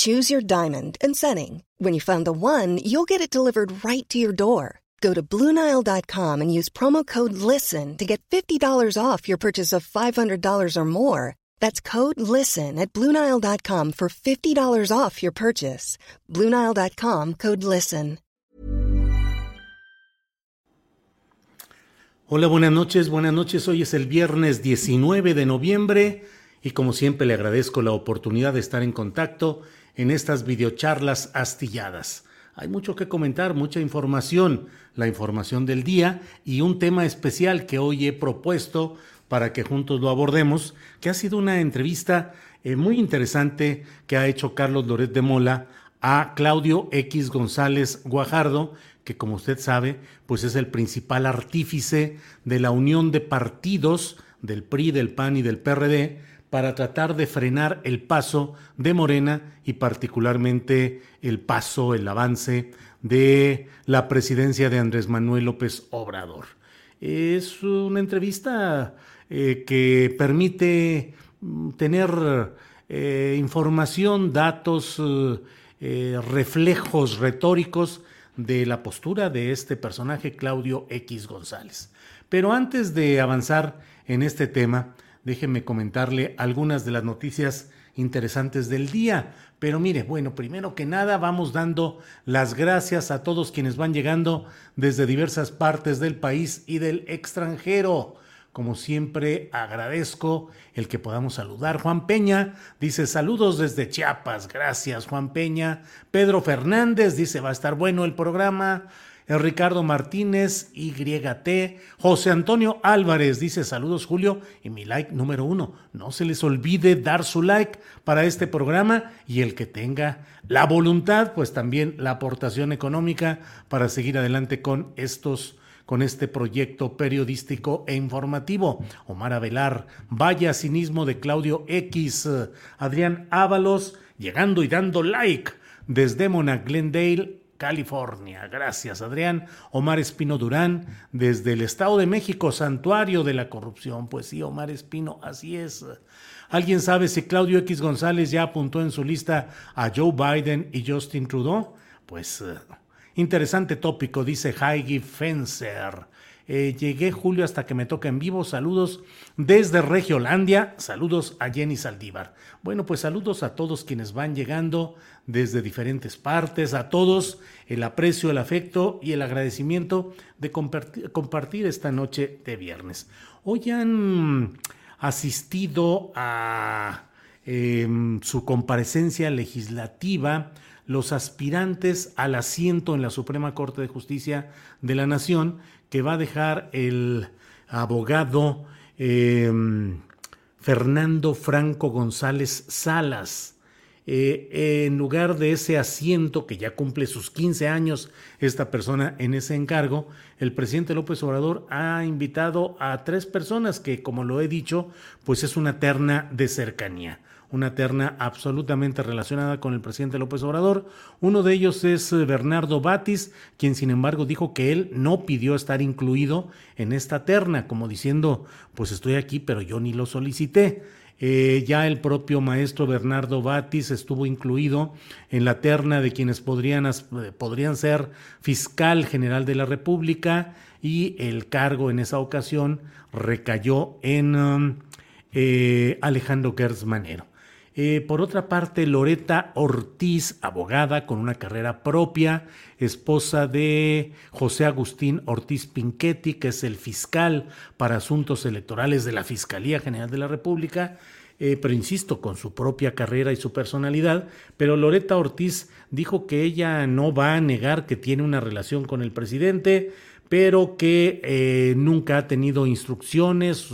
Choose your diamond and setting. When you find the one, you'll get it delivered right to your door. Go to Bluenile.com and use promo code LISTEN to get $50 off your purchase of $500 or more. That's code LISTEN at Bluenile.com for $50 off your purchase. Bluenile.com code LISTEN. Hola, buenas noches, buenas noches. Hoy es el viernes 19 de noviembre y como siempre le agradezco la oportunidad de estar en contacto en estas videocharlas astilladas. Hay mucho que comentar, mucha información, la información del día y un tema especial que hoy he propuesto para que juntos lo abordemos, que ha sido una entrevista eh, muy interesante que ha hecho Carlos Loret de Mola a Claudio X González Guajardo, que como usted sabe, pues es el principal artífice de la unión de partidos del PRI, del PAN y del PRD para tratar de frenar el paso de Morena y particularmente el paso, el avance de la presidencia de Andrés Manuel López Obrador. Es una entrevista eh, que permite mm, tener eh, información, datos, eh, reflejos retóricos de la postura de este personaje, Claudio X González. Pero antes de avanzar en este tema, déjeme comentarle algunas de las noticias interesantes del día. Pero mire, bueno, primero que nada vamos dando las gracias a todos quienes van llegando desde diversas partes del país y del extranjero. Como siempre, agradezco el que podamos saludar. Juan Peña dice saludos desde Chiapas. Gracias, Juan Peña. Pedro Fernández dice va a estar bueno el programa. Ricardo Martínez, YT, José Antonio Álvarez dice saludos Julio y mi like número uno. No se les olvide dar su like para este programa y el que tenga la voluntad, pues también la aportación económica para seguir adelante con estos con este proyecto periodístico e informativo. Omar Avelar, vaya cinismo de Claudio X, Adrián Ábalos, llegando y dando like desde Mona Glendale California. Gracias, Adrián. Omar Espino Durán, desde el Estado de México, santuario de la corrupción. Pues sí, Omar Espino, así es. ¿Alguien sabe si Claudio X González ya apuntó en su lista a Joe Biden y Justin Trudeau? Pues eh, interesante tópico, dice Heidi Fencer. Eh, llegué, Julio, hasta que me toca en vivo. Saludos desde Regiolandia. Saludos a Jenny Saldívar. Bueno, pues saludos a todos quienes van llegando desde diferentes partes, a todos el aprecio, el afecto y el agradecimiento de compartir, esta noche de viernes. Hoy han asistido a em, su comparecencia legislativa los aspirantes al asiento en la Suprema Corte de Justicia de la Nación que va a dejar el abogado em, Fernando Franco González Salas. Eh, en lugar de ese asiento que ya cumple sus 15 años esta persona en ese encargo, el presidente López Obrador ha invitado a tres personas que, como lo he dicho, pues es una terna de cercanía una terna absolutamente relacionada con el presidente López Obrador. Uno de ellos es eh, Bernardo Batis, quien sin embargo dijo que él no pidió estar incluido en esta terna, como diciendo, pues estoy aquí, pero yo ni lo solicité. Eh, ya el propio maestro Bernardo Batis estuvo incluido en la terna de quienes podrían, eh, podrían ser fiscal general de la República y el cargo en esa ocasión recayó en um, Alejandro Gertz Manero. Eh, por otra parte, Loreta Ortiz, abogada con una carrera propia, esposa de José Agustín Ortiz Pinchetti, que es el fiscal para asuntos electorales de la Fiscalía General de la República, eh, pero insisto, con su propia carrera y su personalidad, pero Loreta Ortiz dijo que ella no va a negar que tiene una relación con el presidente, pero que eh, nunca ha tenido instrucciones,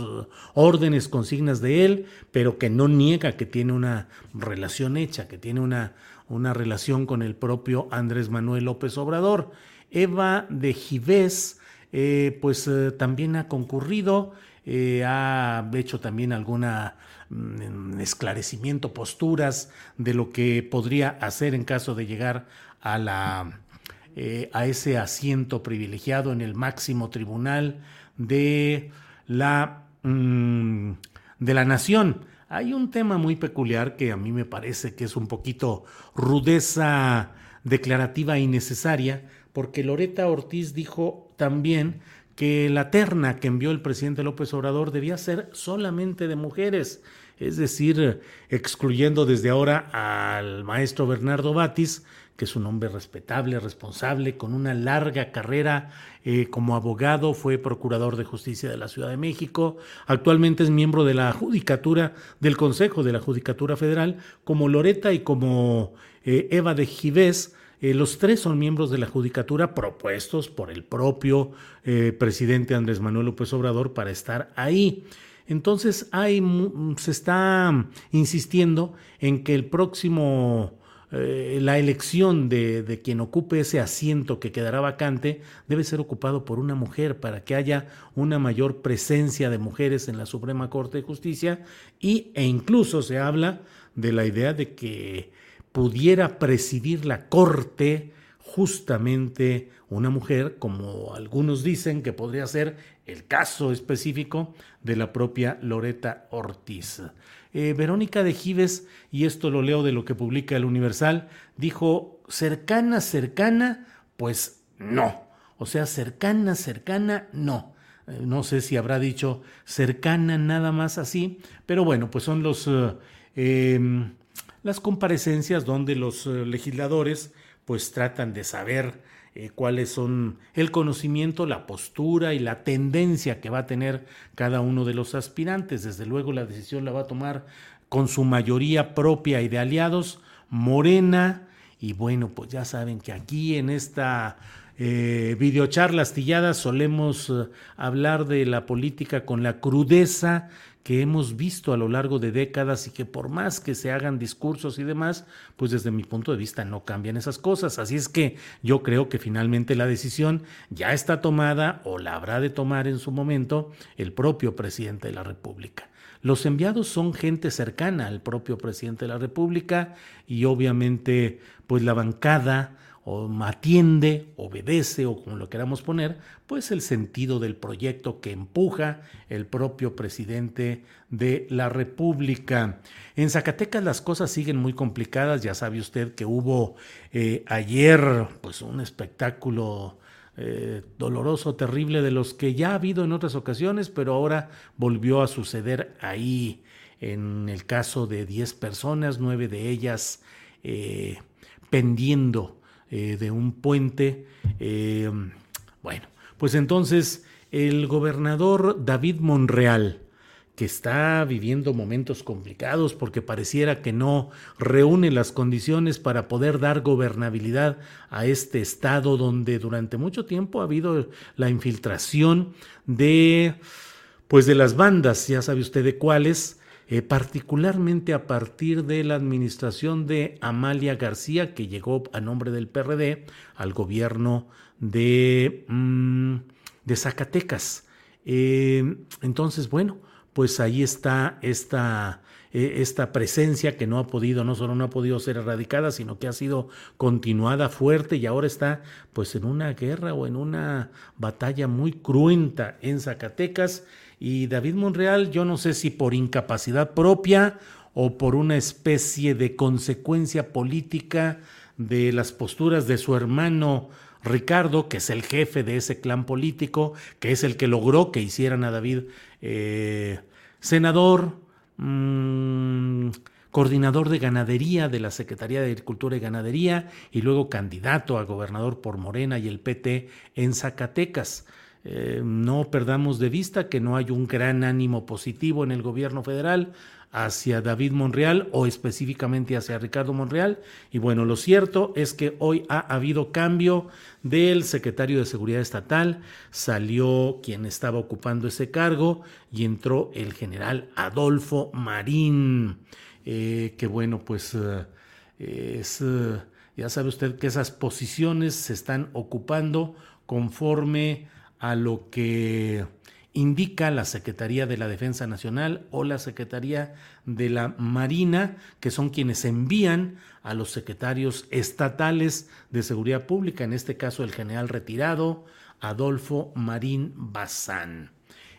órdenes, consignas de él, pero que no niega que tiene una relación hecha, que tiene una, una relación con el propio Andrés Manuel López Obrador. Eva de Givés, eh, pues también ha concurrido, ha hecho también alguna Mm, esclarecimiento, posturas de lo que podría hacer en caso de llegar a la eh, a ese asiento privilegiado en el máximo tribunal de la mm, de la nación. Hay un tema muy peculiar que a mí me parece que es un poquito rudeza declarativa innecesaria, porque Loreta Ortiz dijo también que la terna que envió el presidente López Obrador debía ser solamente de mujeres, es decir, excluyendo desde ahora al maestro Bernardo Batis, que es un hombre respetable, responsable, con una larga carrera eh, como abogado, fue procurador de justicia de la Ciudad de México, actualmente es miembro de la Judicatura, del Consejo de la Judicatura Federal, como Loreta y como eh, Eva de Givés, eh, los tres son miembros de la Judicatura propuestos por el propio presidente Andrés Manuel López Obrador para estar ahí. Entonces hay, se está insistiendo en que el próximo, eh, la elección de, de, quien ocupe ese asiento que quedará vacante debe ser ocupado por una mujer para que haya una mayor presencia de mujeres en la Suprema Corte de Justicia y, e incluso se habla de la idea de que pudiera presidir la corte justamente una mujer, como algunos dicen que podría ser el caso específico de la propia Loreta Ortiz. Eh, Verónica de Gives, y esto lo leo de lo que publica el Universal, dijo, cercana, cercana, pues no. O sea, cercana, cercana, no. Eh, no sé si habrá dicho cercana nada más así, pero bueno, pues son los... Eh, em, las comparecencias donde los legisladores pues tratan de saber eh, cuáles son el conocimiento, la postura y la tendencia que va a tener cada uno de los aspirantes. Desde luego la decisión la va a tomar con su mayoría propia y de aliados, Morena, y bueno, pues ya saben que aquí en esta eh, videocharla astillada solemos eh, hablar de la política con la crudeza que hemos visto a lo largo de décadas y que por más que se hagan discursos y demás, pues desde mi punto de vista no cambian esas cosas. Así es que yo creo que finalmente la decisión ya está tomada o la habrá de tomar en su momento el propio presidente de la República. Los enviados son gente cercana al propio presidente de la República y obviamente pues la bancada o atiende, obedece o como lo queramos poner, pues el sentido del proyecto que empuja el propio presidente de la República. En Zacatecas las cosas siguen muy complicadas, ya sabe usted que hubo eh, ayer pues un espectáculo eh, doloroso, terrible, de los que ya ha habido en otras ocasiones, pero ahora volvió a suceder ahí. En el caso de 10 personas, nueve de ellas eh, pendiendo eh, de un puente. Eh, bueno, pues entonces el gobernador David Monreal, que está viviendo momentos complicados porque pareciera que no reúne las condiciones para poder dar gobernabilidad a este estado donde durante mucho tiempo ha habido la infiltración de pues de las bandas, ya sabe usted de cuáles, eh, particularmente a partir de la administración de Amalia García, que llegó a nombre del PRD al gobierno de, mm, Zacatecas. Eh, entonces, bueno, pues ahí está esta, eh, esta presencia que no ha podido, no solo no ha podido ser erradicada, sino que ha sido continuada fuerte y ahora está pues en una guerra o en una batalla muy cruenta en Zacatecas. Y David Monreal, yo no sé si por incapacidad propia o por una especie de consecuencia política de las posturas de su hermano Ricardo, que es el jefe de ese clan político, que es el que logró que hicieran a David eh, senador, mmm, coordinador de ganadería de la Secretaría de Agricultura y Ganadería y luego candidato a gobernador por Morena y el PT en Zacatecas. Eh, no perdamos de vista que no hay un gran ánimo positivo en el gobierno federal hacia David Monreal o específicamente hacia Ricardo Monreal. Y bueno, lo cierto es que hoy ha habido cambio del secretario de Seguridad Estatal, salió quien estaba ocupando ese cargo y entró el general Adolfo Marín, eh, que bueno, pues eh, es, eh, ya sabe usted que esas posiciones se están ocupando conforme a lo que indica la Secretaría de la Defensa Nacional o la Secretaría de la Marina, que son quienes envían a los secretarios estatales de Seguridad Pública, en este caso el general retirado Adolfo Marín Bazán.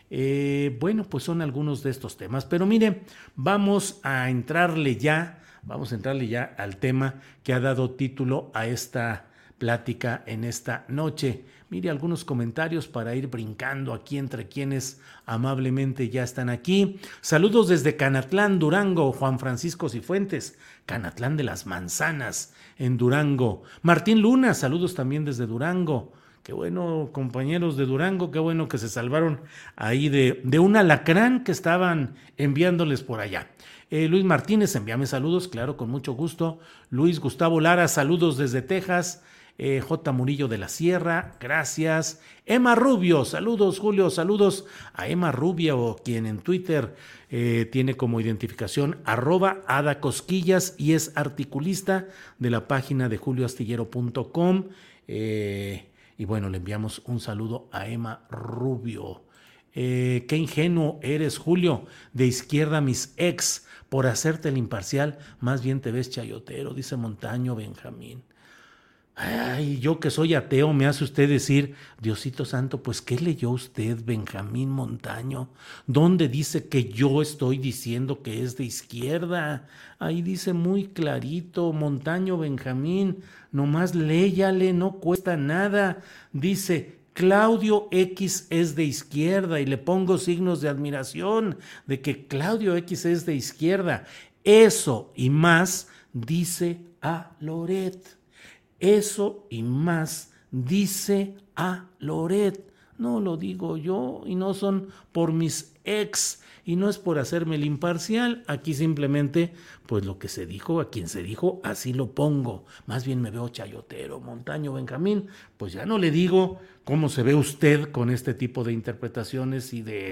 Eh, bueno, pues son algunos de estos temas, pero mire, vamos a entrarle ya, vamos a entrarle ya al tema que ha dado título a esta plática en esta noche. Mire algunos comentarios para ir brincando aquí entre quienes amablemente ya están aquí. Saludos desde Canatlán, Durango, Juan Francisco Cifuentes, Canatlán de las Manzanas, en Durango. Martín Luna, saludos también desde Durango. Qué bueno, compañeros de Durango, qué bueno que se salvaron ahí de, un alacrán que estaban enviándoles por allá. Eh, Luis Martínez, envíame saludos, claro, con mucho gusto. Luis Gustavo Lara, saludos desde Texas. Eh, J. Murillo de la Sierra, gracias. Emma Rubio, saludos Julio, saludos a Emma Rubio, quien en Twitter eh, tiene como identificación arroba Ada Cosquillas y es articulista de la página de julioastillero.com. Eh, y bueno, le enviamos un saludo a Emma Rubio. qué ingenuo eres, Julio, de izquierda mis ex, por hacerte el imparcial, más bien te ves chayotero, dice Montaño Benjamín. Ay, yo que soy ateo, me hace usted decir, Diosito Santo, pues ¿qué leyó usted, Benjamín Montaño? ¿Dónde dice que yo estoy diciendo que es de izquierda? Ahí dice muy clarito, Montaño Benjamín, nomás léyale, no cuesta nada. Dice, Claudio X es de izquierda y le pongo signos de admiración de que Claudio X es de izquierda. Eso y más dice a Loret. Eso y más dice a Loret. No lo digo yo y no son por mis ex y no es por hacerme el imparcial. Aquí simplemente, pues lo que se dijo, a quien se dijo, así lo pongo. Más bien me veo chayotero, montaño, Benjamín. Pues ya no le digo cómo se ve usted con este tipo de interpretaciones y de...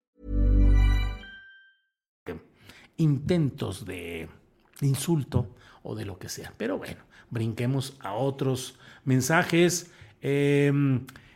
Intentos de insulto o de lo que sea. Pero bueno, brinquemos a otros mensajes. Eh,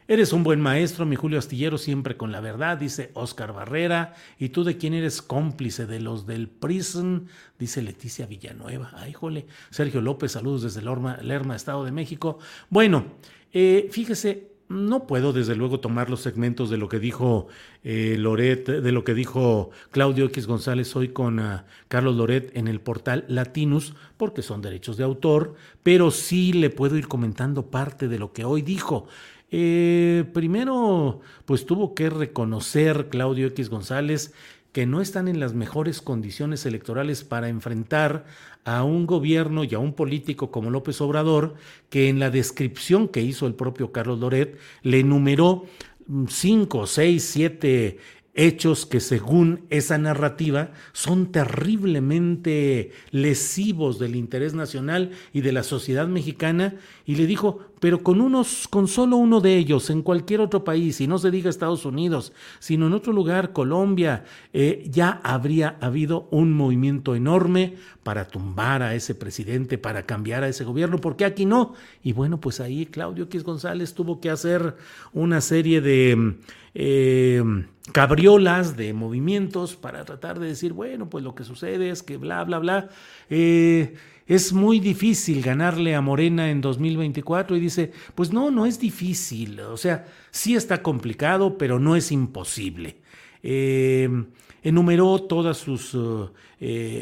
Eres un buen maestro, mi Julio Astillero, siempre con la verdad, dice Oscar Barrera. ¿Y tú de quién eres cómplice? De los del Prison, dice Leticia Villanueva. Ay, jole. Sergio López, saludos desde Lerma, Estado de México. Bueno, eh, fíjese, no puedo desde luego tomar los segmentos de lo que dijo eh, Loret, de lo que dijo Claudio X González hoy con uh, Carlos Loret en el portal Latinus, porque son derechos de autor, pero sí le puedo ir comentando parte de lo que hoy dijo. Eh, primero, pues tuvo que reconocer Claudio X González que no están en las mejores condiciones electorales para enfrentar a un gobierno y a un político como López Obrador, que en la descripción que hizo el propio Carlos Loret le enumeró cinco, seis, siete hechos que según esa narrativa son terriblemente lesivos del interés nacional y de la sociedad mexicana y le dijo, pero con unos con solo uno de ellos en cualquier otro país y no se diga Estados Unidos, sino en otro lugar, Colombia, eh, ya habría habido un movimiento enorme para tumbar a ese presidente, para cambiar a ese gobierno, porque aquí no. Y bueno, pues ahí Claudio X González tuvo que hacer una serie de eh, cabriolas de movimientos para tratar de decir, bueno, pues lo que sucede es que bla, bla, bla. Eh, es muy difícil ganarle a Morena en 2024 y dice, pues no, no es difícil, o sea, sí está complicado, pero no es imposible. Eh, enumeró todos sus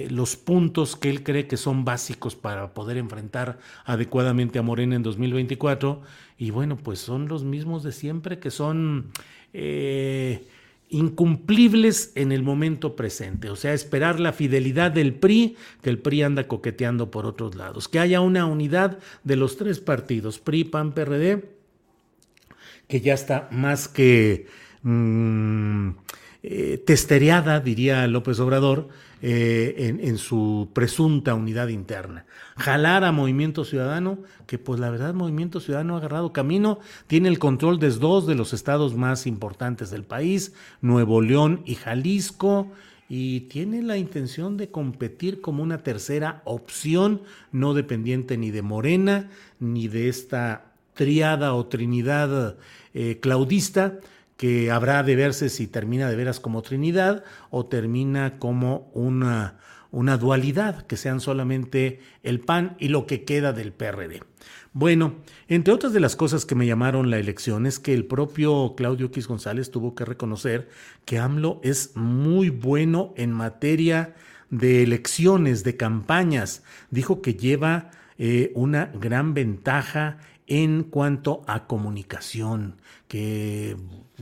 los puntos que él cree que son básicos para poder enfrentar adecuadamente a Morena en 2024 y bueno pues son los mismos de siempre que son eh, incumplibles en el momento presente, o sea, esperar la fidelidad del PRI, que el PRI anda coqueteando por otros lados, que haya una unidad de los tres partidos, PRI, PAN, PRD, que ya está más que mm, eh, testereada, diría López Obrador, eh, en, su presunta unidad interna. Jalar a Movimiento Ciudadano, que pues la verdad Movimiento Ciudadano ha agarrado camino, tiene el control de dos de los estados más importantes del país, Nuevo León y Jalisco, y tiene la intención de competir como una tercera opción, no dependiente ni de Morena, ni de esta triada o trinidad eh, claudista, que habrá de verse si termina de veras como Trinidad o termina como una, una dualidad, que sean solamente el PAN y lo que queda del PRD. Bueno, entre otras de las cosas que me llamaron la elección es que el propio Claudio X González tuvo que reconocer que AMLO es muy bueno en materia de elecciones, de campañas. Dijo que lleva eh, una gran ventaja en cuanto a comunicación, que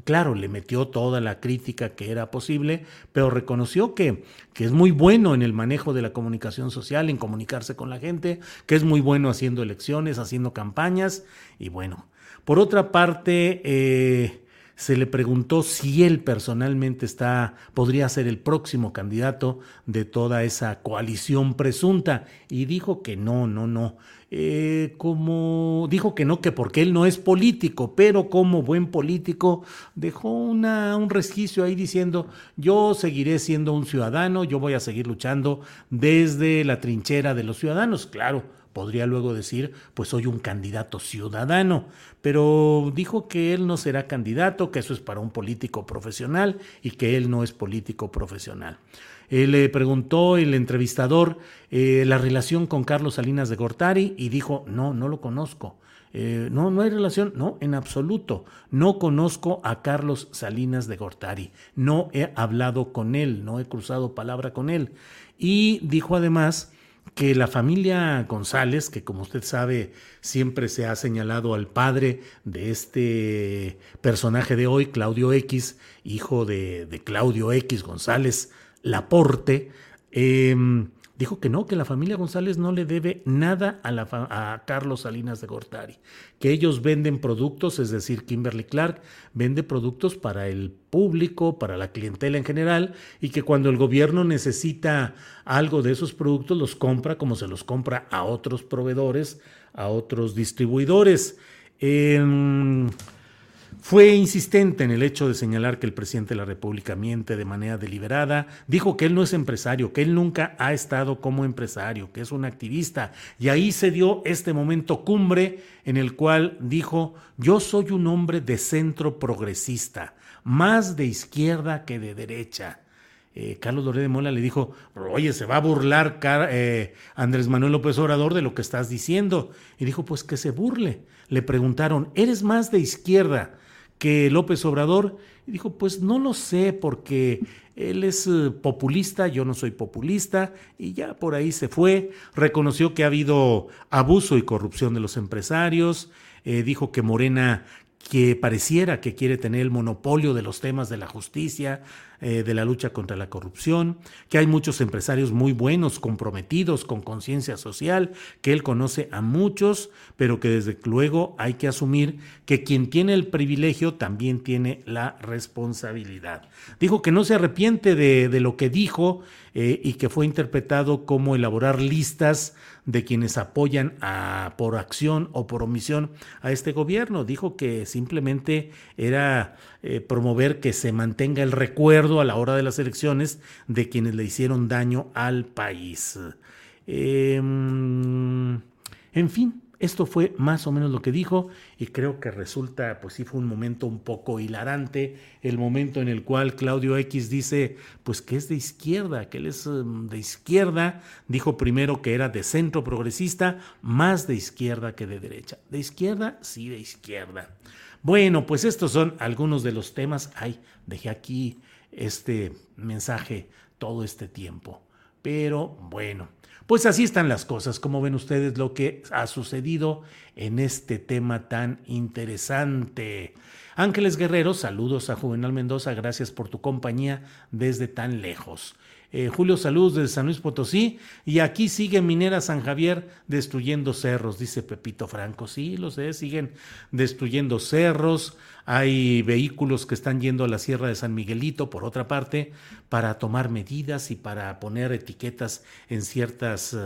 claro, le metió toda la crítica que era posible, pero reconoció que, que, es muy bueno en el manejo de la comunicación social, en comunicarse con la gente, que es muy bueno haciendo elecciones, haciendo campañas, y bueno, por otra parte, eh, se le preguntó si él personalmente está, podría ser el próximo candidato de toda esa coalición presunta, y dijo que no, no, no. Eh, como dijo que no, que porque él no es político, pero como buen político dejó una, un resquicio ahí diciendo, yo seguiré siendo un ciudadano, yo voy a seguir luchando desde la trinchera de los ciudadanos, claro. Podría luego decir, pues soy un candidato ciudadano, pero dijo que él no será candidato, que eso es para un político profesional y que él no es político profesional. Eh, le preguntó el entrevistador eh, la relación con Carlos Salinas de Gortari y dijo, no, no lo conozco. Eh, no, no hay relación, no, en absoluto. No conozco a Carlos Salinas de Gortari. No he hablado con él, no he cruzado palabra con él. Y dijo además que la familia González, que como usted sabe siempre se ha señalado al padre de este personaje de hoy, Claudio X, hijo de, de Claudio X González, Laporte, em, dijo que no, que la familia González no le debe nada a, Carlos Salinas de Gortari, que ellos venden productos, es decir, Kimberly Clark vende productos para el público, para la clientela en general, y que cuando el gobierno necesita algo de esos productos, los compra como se los compra a otros proveedores, a otros distribuidores. Eh, fue insistente en el hecho de señalar que el presidente de la República miente de manera deliberada, dijo que él no es empresario, que él nunca ha estado como empresario, que es un activista, y ahí se dio este momento cumbre en el cual dijo, yo soy un hombre de centro progresista, más de izquierda que de derecha. Eh, Carlos Doré de Mola le dijo, oye, se va a burlar eh, Andrés Manuel López Obrador de lo que estás diciendo. Y dijo, pues que se burle. Le preguntaron, ¿eres más de izquierda que López Obrador dijo, pues no lo sé porque él es eh, populista, yo no soy populista, y ya por ahí se fue, reconoció que ha habido abuso y corrupción de los empresarios, eh, dijo que Morena que pareciera que quiere tener el monopolio de los temas de la justicia, eh, de la lucha contra la corrupción, que hay muchos empresarios muy buenos, comprometidos con conciencia social, que él conoce a muchos, pero que desde luego hay que asumir que quien tiene el privilegio también tiene la responsabilidad. Dijo que no se arrepiente de, de lo que dijo eh, y que fue interpretado como elaborar listas de quienes apoyan a, por acción o por omisión a este gobierno. Dijo que simplemente era eh, promover que se mantenga el recuerdo a la hora de las elecciones de quienes le hicieron daño al país. Em, en fin, esto fue más o menos lo que dijo y creo que resulta, pues sí fue un momento un poco hilarante, el momento en el cual Claudio X dice, pues que es de izquierda, que él es um, de izquierda, dijo primero que era de centro progresista, más de izquierda que de derecha. De izquierda, sí, de izquierda. Bueno, pues estos son algunos de los temas. Ay, dejé aquí este mensaje todo este tiempo. Pero bueno, pues así están las cosas, como ven ustedes lo que ha sucedido en este tema tan interesante. Ángeles Guerrero, saludos a Juvenal Mendoza, gracias por tu compañía desde tan lejos. Eh, Julio Saludos desde San Luis Potosí. Y aquí sigue Minera San Javier destruyendo cerros, dice Pepito Franco. Sí, lo sé, siguen destruyendo cerros. Hay vehículos que están yendo a la Sierra de San Miguelito, por otra parte, para tomar medidas y para poner etiquetas en ciertas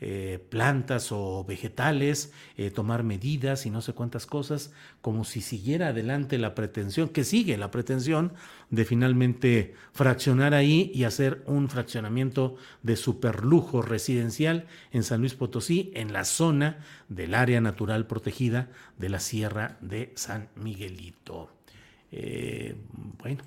eh, plantas o vegetales, eh, tomar medidas y no sé cuántas cosas, como si siguiera adelante la pretensión, que sigue la pretensión de finalmente fraccionar ahí y hacer un fraccionamiento de superlujo residencial en San Luis Potosí, en la zona del área natural protegida de la Sierra de San Miguelito. Eh, bueno,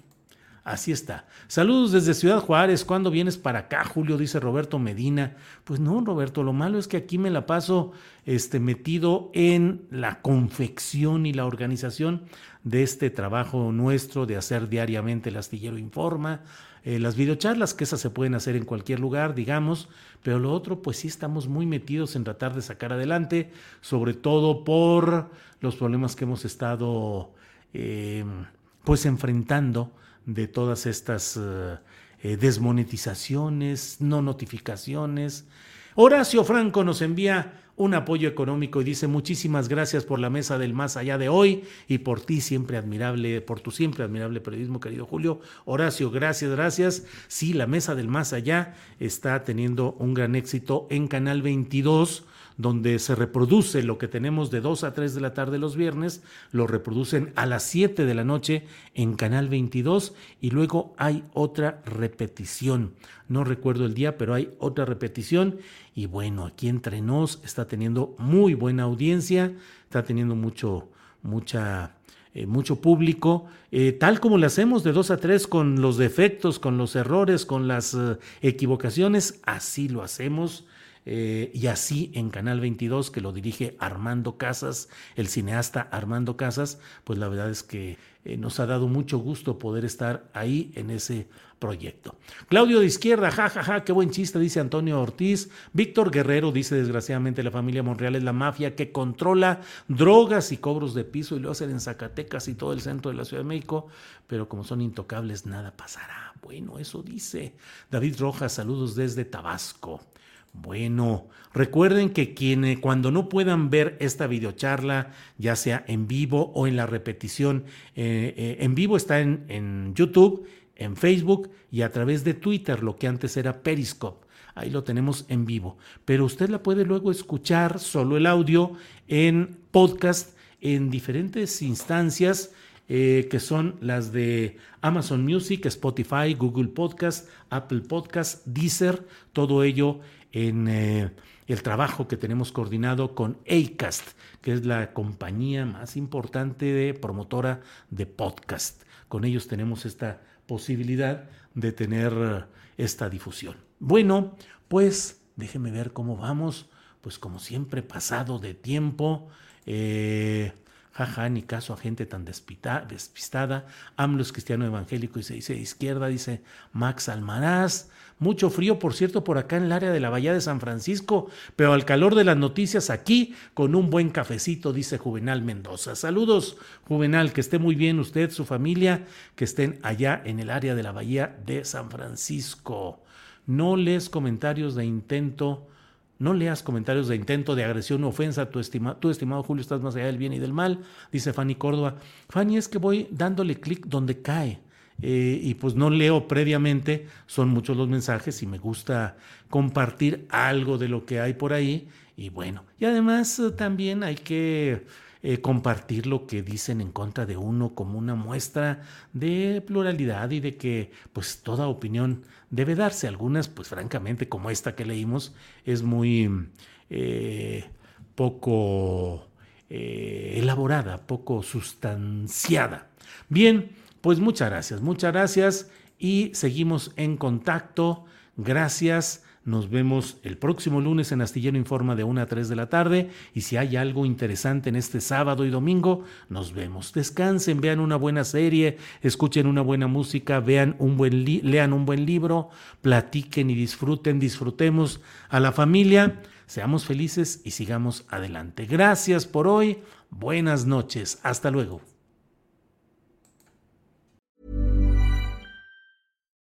Así está. Saludos desde Ciudad Juárez. ¿Cuándo vienes para acá, Julio? Dice Roberto Medina. Pues no, Roberto, lo malo es que aquí me la paso este, metido en la confección y la organización de este trabajo nuestro de hacer diariamente el astillero informa, eh, las videocharlas, que esas se pueden hacer en cualquier lugar, digamos, pero lo otro, pues sí estamos muy metidos en tratar de sacar adelante, sobre todo por los problemas que hemos estado eh, pues enfrentando de todas estas eh, eh, desmonetizaciones, no notificaciones. Horacio Franco nos envía un apoyo económico y dice muchísimas gracias por la mesa del más allá de hoy y por ti siempre admirable, por tu siempre admirable periodismo, querido Julio. Horacio, gracias, gracias. Sí, la mesa del más allá está teniendo un gran éxito en Canal 22 donde se reproduce lo que tenemos de 2 a 3 de la tarde los viernes, lo reproducen a las 7 de la noche en Canal 22 y luego hay otra repetición. No recuerdo el día, pero hay otra repetición y bueno, aquí entre nos está teniendo muy buena audiencia, está teniendo mucho, mucha... Eh, mucho público, eh, tal como lo hacemos de 2 a 3 con los defectos, con los errores, con las eh, equivocaciones, así lo hacemos eh, y así en Canal 22, que lo dirige Armando Casas, el cineasta Armando Casas, pues la verdad es que eh, nos ha dado mucho gusto poder estar ahí en ese proyecto. Claudio de Izquierda, jajaja, ja, ja, qué buen chiste, dice Antonio Ortiz. Víctor Guerrero dice, desgraciadamente, la familia Monreal es la mafia que controla drogas y cobros de piso y lo hacen en Zacatecas y todo el centro de la Ciudad de México, pero como son intocables, nada pasará. Bueno, eso dice David Rojas, saludos desde Tabasco. Bueno, recuerden que quienes cuando no puedan ver esta videocharla, ya sea en vivo o en la repetición, eh, eh, en vivo está en, YouTube, en Facebook y a través de Twitter, lo que antes era Periscope. Ahí lo tenemos en vivo. Pero usted la puede luego escuchar solo el audio en podcast en diferentes instancias eh, que son las de Amazon Music, Spotify, Google Podcast, Apple Podcast, Deezer, todo ello en eh, el trabajo que tenemos coordinado con ACAST, que es la compañía más importante de promotora de podcast. Con ellos tenemos esta posibilidad de tener eh, esta difusión. Bueno, pues déjeme ver cómo vamos. Pues como siempre, pasado de tiempo. Eh, Jaja, ni caso a gente tan despistada. AMLO es cristiano evangélico y se dice de izquierda, dice Max Almaraz. Mucho frío, por cierto, por acá en el área de la Bahía de San Francisco, pero al calor de las noticias aquí, con un buen cafecito, dice Juvenal Mendoza. Saludos, Juvenal, que esté muy bien usted, su familia, que estén allá en el área de la Bahía de San Francisco. No lees comentarios de intento no leas comentarios de intento de agresión o ofensa. Tu, estima, tu estimado Julio, estás más allá del bien y del mal, dice Fanny Córdoba. Fanny, es que voy dándole clic donde cae. Eh, y pues no leo previamente, son muchos los mensajes y me gusta compartir algo de lo que hay por ahí. Y bueno, y además eh, también hay que eh, compartir lo que dicen en contra de uno como una muestra de pluralidad y de que pues toda opinión debe darse. Algunas pues francamente como esta que leímos es muy eh, poco eh, elaborada, poco sustanciada. Bien, pues muchas gracias, muchas gracias y seguimos en contacto. Gracias. Nos vemos el próximo lunes en Astillero Informa de 1 a 3 de la tarde y si hay algo interesante en este sábado y domingo, nos vemos. Descansen, vean una buena serie, escuchen una buena música, vean un buen lean un buen libro, platiquen y disfruten, disfrutemos a la familia, seamos felices y sigamos adelante. Gracias por hoy. Buenas noches. Hasta luego.